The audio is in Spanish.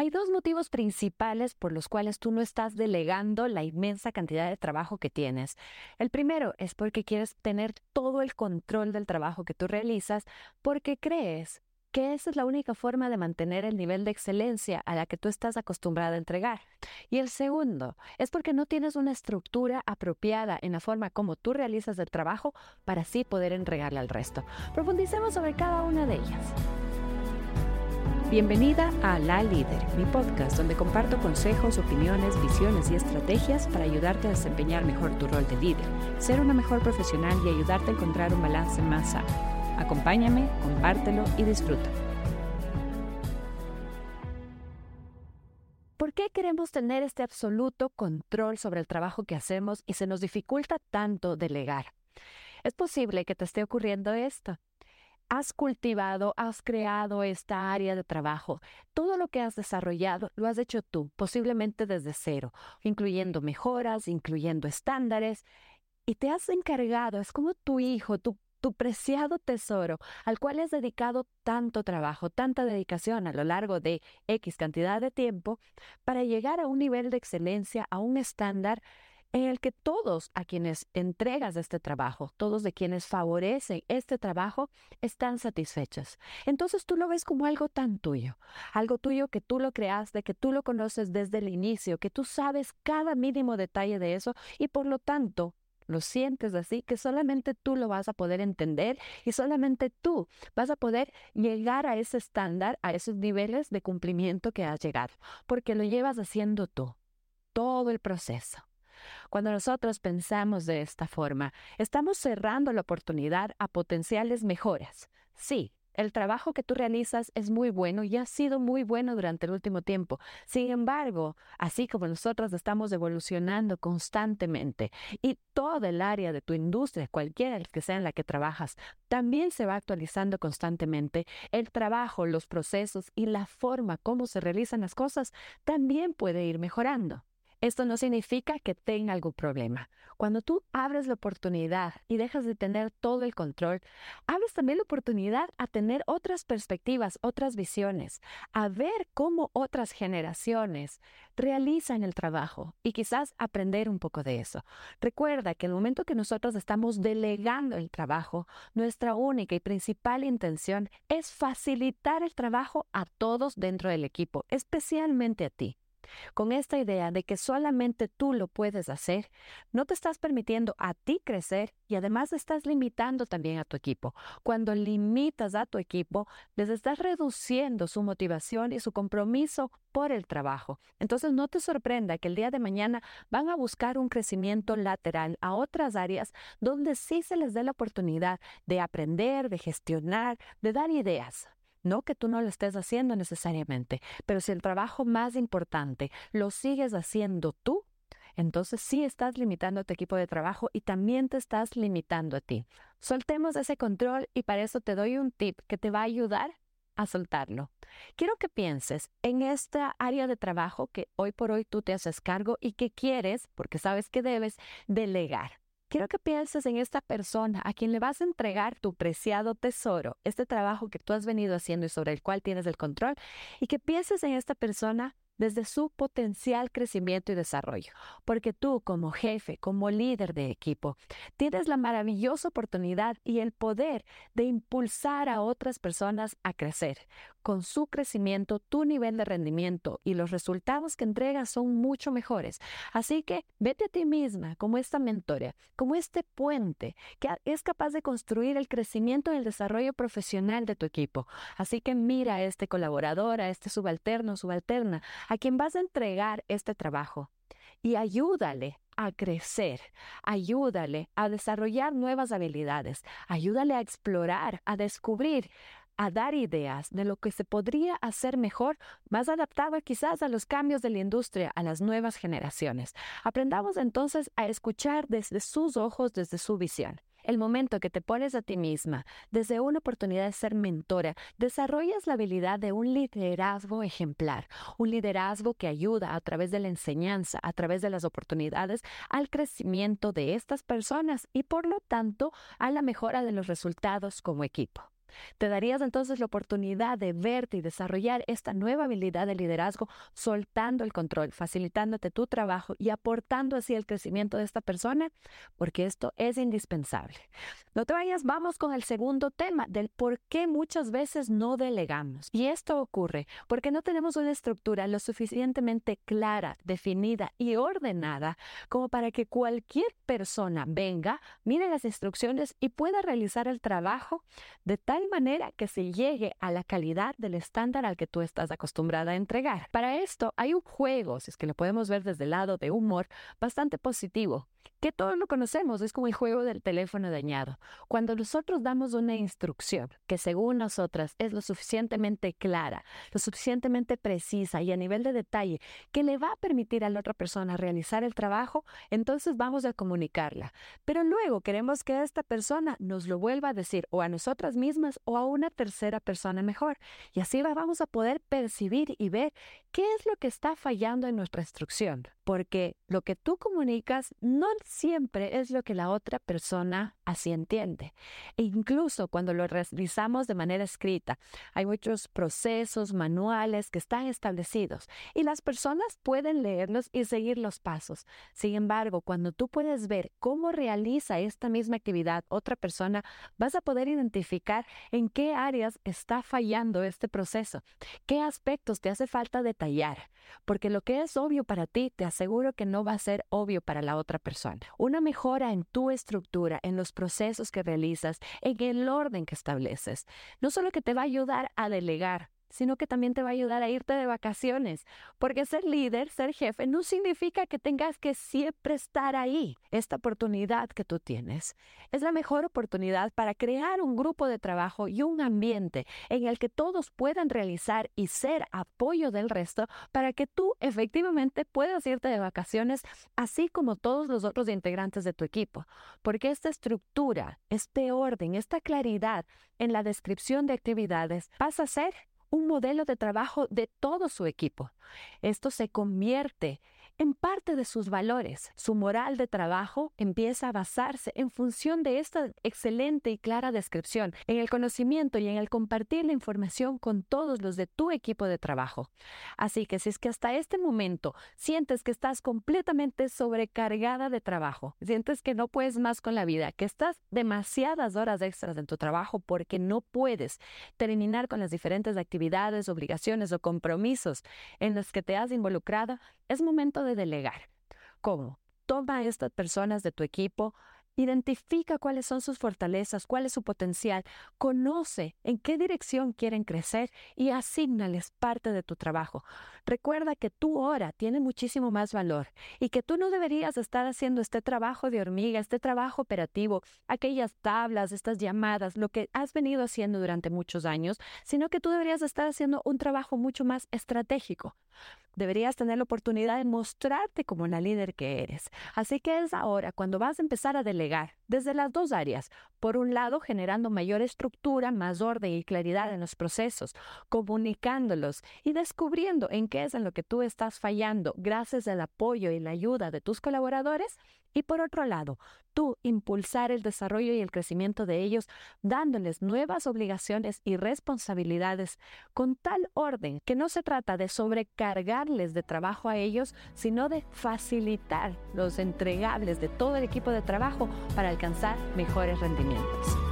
Hay dos motivos principales por los cuales tú no estás delegando la inmensa cantidad de trabajo que tienes. El primero es porque quieres tener todo el control del trabajo que tú realizas porque crees que esa es la única forma de mantener el nivel de excelencia a la que tú estás acostumbrada a entregar. Y el segundo es porque no tienes una estructura apropiada en la forma como tú realizas el trabajo para así poder entregarle al resto. Profundicemos sobre cada una de ellas. Bienvenida a La Líder, mi podcast donde comparto consejos, opiniones, visiones y estrategias para ayudarte a desempeñar mejor tu rol de líder, ser una mejor profesional y ayudarte a encontrar un balance más sano. Acompáñame, compártelo y disfruta. ¿Por qué queremos tener este absoluto control sobre el trabajo que hacemos y se nos dificulta tanto delegar? Es posible que te esté ocurriendo esto has cultivado, has creado esta área de trabajo. Todo lo que has desarrollado lo has hecho tú, posiblemente desde cero, incluyendo mejoras, incluyendo estándares, y te has encargado, es como tu hijo, tu, preciado tesoro, al cual has dedicado tanto trabajo, tanta dedicación a lo largo de X cantidad de tiempo, para llegar a un nivel de excelencia, a un estándar en el que todos a quienes entregas este trabajo, todos de quienes favorecen este trabajo, están satisfechos. Entonces tú lo ves como algo tan tuyo, algo tuyo que tú lo creaste, que tú lo conoces desde el inicio, que tú sabes cada mínimo detalle de eso y por lo tanto lo sientes así, que solamente tú lo vas a poder entender y solamente tú vas a poder llegar a ese estándar, a esos niveles de cumplimiento que has llegado, porque lo llevas haciendo tú, todo el proceso. Cuando nosotros pensamos de esta forma, estamos cerrando la oportunidad a potenciales mejoras. Sí, el trabajo que tú realizas es muy bueno y ha sido muy bueno durante el último tiempo. Sin embargo, así como nosotros estamos evolucionando constantemente y todo el área de tu industria, cualquiera que sea en la que trabajas, también se va actualizando constantemente, el trabajo, los procesos y la forma como se realizan las cosas también puede ir mejorando. Esto no significa que tenga algún problema. Cuando tú abres la oportunidad y dejas de tener todo el control, abres también la oportunidad a tener otras perspectivas, otras visiones, a ver cómo otras generaciones realizan el trabajo y quizás aprender un poco de eso. Recuerda que el momento que nosotros estamos delegando el trabajo, nuestra única y principal intención es facilitar el trabajo a todos dentro del equipo, especialmente a ti. Con esta idea de que solamente tú lo puedes hacer, no te estás permitiendo a ti crecer y además estás limitando también a tu equipo. Cuando limitas a tu equipo, les estás reduciendo su motivación y su compromiso por el trabajo. Entonces no te sorprenda que el día de mañana van a buscar un crecimiento lateral a otras áreas donde sí se les dé la oportunidad de aprender, de gestionar, de dar ideas. No que tú no lo estés haciendo necesariamente, pero si el trabajo más importante lo sigues haciendo tú, entonces sí estás limitando a tu equipo de trabajo y también te estás limitando a ti. Soltemos ese control y para eso te doy un tip que te va a ayudar a soltarlo. Quiero que pienses en esta área de trabajo que hoy por hoy tú te haces cargo y que quieres, porque sabes que debes, delegar. Quiero que pienses en esta persona a quien le vas a entregar tu preciado tesoro, este trabajo que tú has venido haciendo y sobre el cual tienes el control, y que pienses en esta persona desde su potencial crecimiento y desarrollo. Porque tú como jefe, como líder de equipo, tienes la maravillosa oportunidad y el poder de impulsar a otras personas a crecer. Con su crecimiento, tu nivel de rendimiento y los resultados que entregas son mucho mejores. Así que vete a ti misma como esta mentora, como este puente que es capaz de construir el crecimiento y el desarrollo profesional de tu equipo. Así que mira a este colaborador, a este subalterno, subalterna, a quien vas a entregar este trabajo y ayúdale a crecer, ayúdale a desarrollar nuevas habilidades, ayúdale a explorar, a descubrir, a dar ideas de lo que se podría hacer mejor, más adaptado quizás a los cambios de la industria, a las nuevas generaciones. Aprendamos entonces a escuchar desde sus ojos, desde su visión. El momento que te pones a ti misma desde una oportunidad de ser mentora, desarrollas la habilidad de un liderazgo ejemplar, un liderazgo que ayuda a través de la enseñanza, a través de las oportunidades, al crecimiento de estas personas y por lo tanto a la mejora de los resultados como equipo. Te darías entonces la oportunidad de verte y desarrollar esta nueva habilidad de liderazgo soltando el control, facilitándote tu trabajo y aportando así el crecimiento de esta persona, porque esto es indispensable. No te vayas, vamos con el segundo tema del por qué muchas veces no delegamos. Y esto ocurre porque no tenemos una estructura lo suficientemente clara, definida y ordenada como para que cualquier persona venga, mire las instrucciones y pueda realizar el trabajo de tal manera que se llegue a la calidad del estándar al que tú estás acostumbrada a entregar. Para esto hay un juego, si es que lo podemos ver desde el lado de humor, bastante positivo que todos lo conocemos, es como el juego del teléfono dañado. Cuando nosotros damos una instrucción que según nosotras es lo suficientemente clara, lo suficientemente precisa y a nivel de detalle que le va a permitir a la otra persona realizar el trabajo, entonces vamos a comunicarla. Pero luego queremos que esta persona nos lo vuelva a decir o a nosotras mismas o a una tercera persona mejor. Y así vamos a poder percibir y ver qué es lo que está fallando en nuestra instrucción porque lo que tú comunicas no siempre es lo que la otra persona así entiende. E incluso cuando lo realizamos de manera escrita, hay muchos procesos, manuales que están establecidos y las personas pueden leerlos y seguir los pasos. Sin embargo, cuando tú puedes ver cómo realiza esta misma actividad otra persona, vas a poder identificar en qué áreas está fallando este proceso, qué aspectos te hace falta detallar, porque lo que es obvio para ti te hace seguro que no va a ser obvio para la otra persona. Una mejora en tu estructura, en los procesos que realizas, en el orden que estableces, no solo que te va a ayudar a delegar, sino que también te va a ayudar a irte de vacaciones, porque ser líder, ser jefe, no significa que tengas que siempre estar ahí. Esta oportunidad que tú tienes es la mejor oportunidad para crear un grupo de trabajo y un ambiente en el que todos puedan realizar y ser apoyo del resto para que tú efectivamente puedas irte de vacaciones, así como todos los otros integrantes de tu equipo, porque esta estructura, este orden, esta claridad en la descripción de actividades pasa a ser un modelo de trabajo de todo su equipo. Esto se convierte en parte de sus valores. Su moral de trabajo empieza a basarse en función de esta excelente y clara descripción, en el conocimiento y en el compartir la información con todos los de tu equipo de trabajo. Así que si es que hasta este momento sientes que estás completamente sobrecargada de trabajo, sientes que no puedes más con la vida, que estás demasiadas horas extras en tu trabajo porque no puedes terminar con las diferentes actividades, obligaciones o compromisos en los que te has involucrado, es momento de delegar. ¿Cómo? Toma a estas personas de tu equipo, Identifica cuáles son sus fortalezas, cuál es su potencial, conoce en qué dirección quieren crecer y asignales parte de tu trabajo. Recuerda que tu hora tiene muchísimo más valor y que tú no deberías estar haciendo este trabajo de hormiga, este trabajo operativo, aquellas tablas, estas llamadas, lo que has venido haciendo durante muchos años, sino que tú deberías estar haciendo un trabajo mucho más estratégico deberías tener la oportunidad de mostrarte como la líder que eres. Así que es ahora cuando vas a empezar a delegar desde las dos áreas. Por un lado, generando mayor estructura, más orden y claridad en los procesos, comunicándolos y descubriendo en qué es en lo que tú estás fallando gracias al apoyo y la ayuda de tus colaboradores. Y por otro lado, tú impulsar el desarrollo y el crecimiento de ellos, dándoles nuevas obligaciones y responsabilidades con tal orden que no se trata de de trabajo a ellos, sino de facilitar los entregables de todo el equipo de trabajo para alcanzar mejores rendimientos.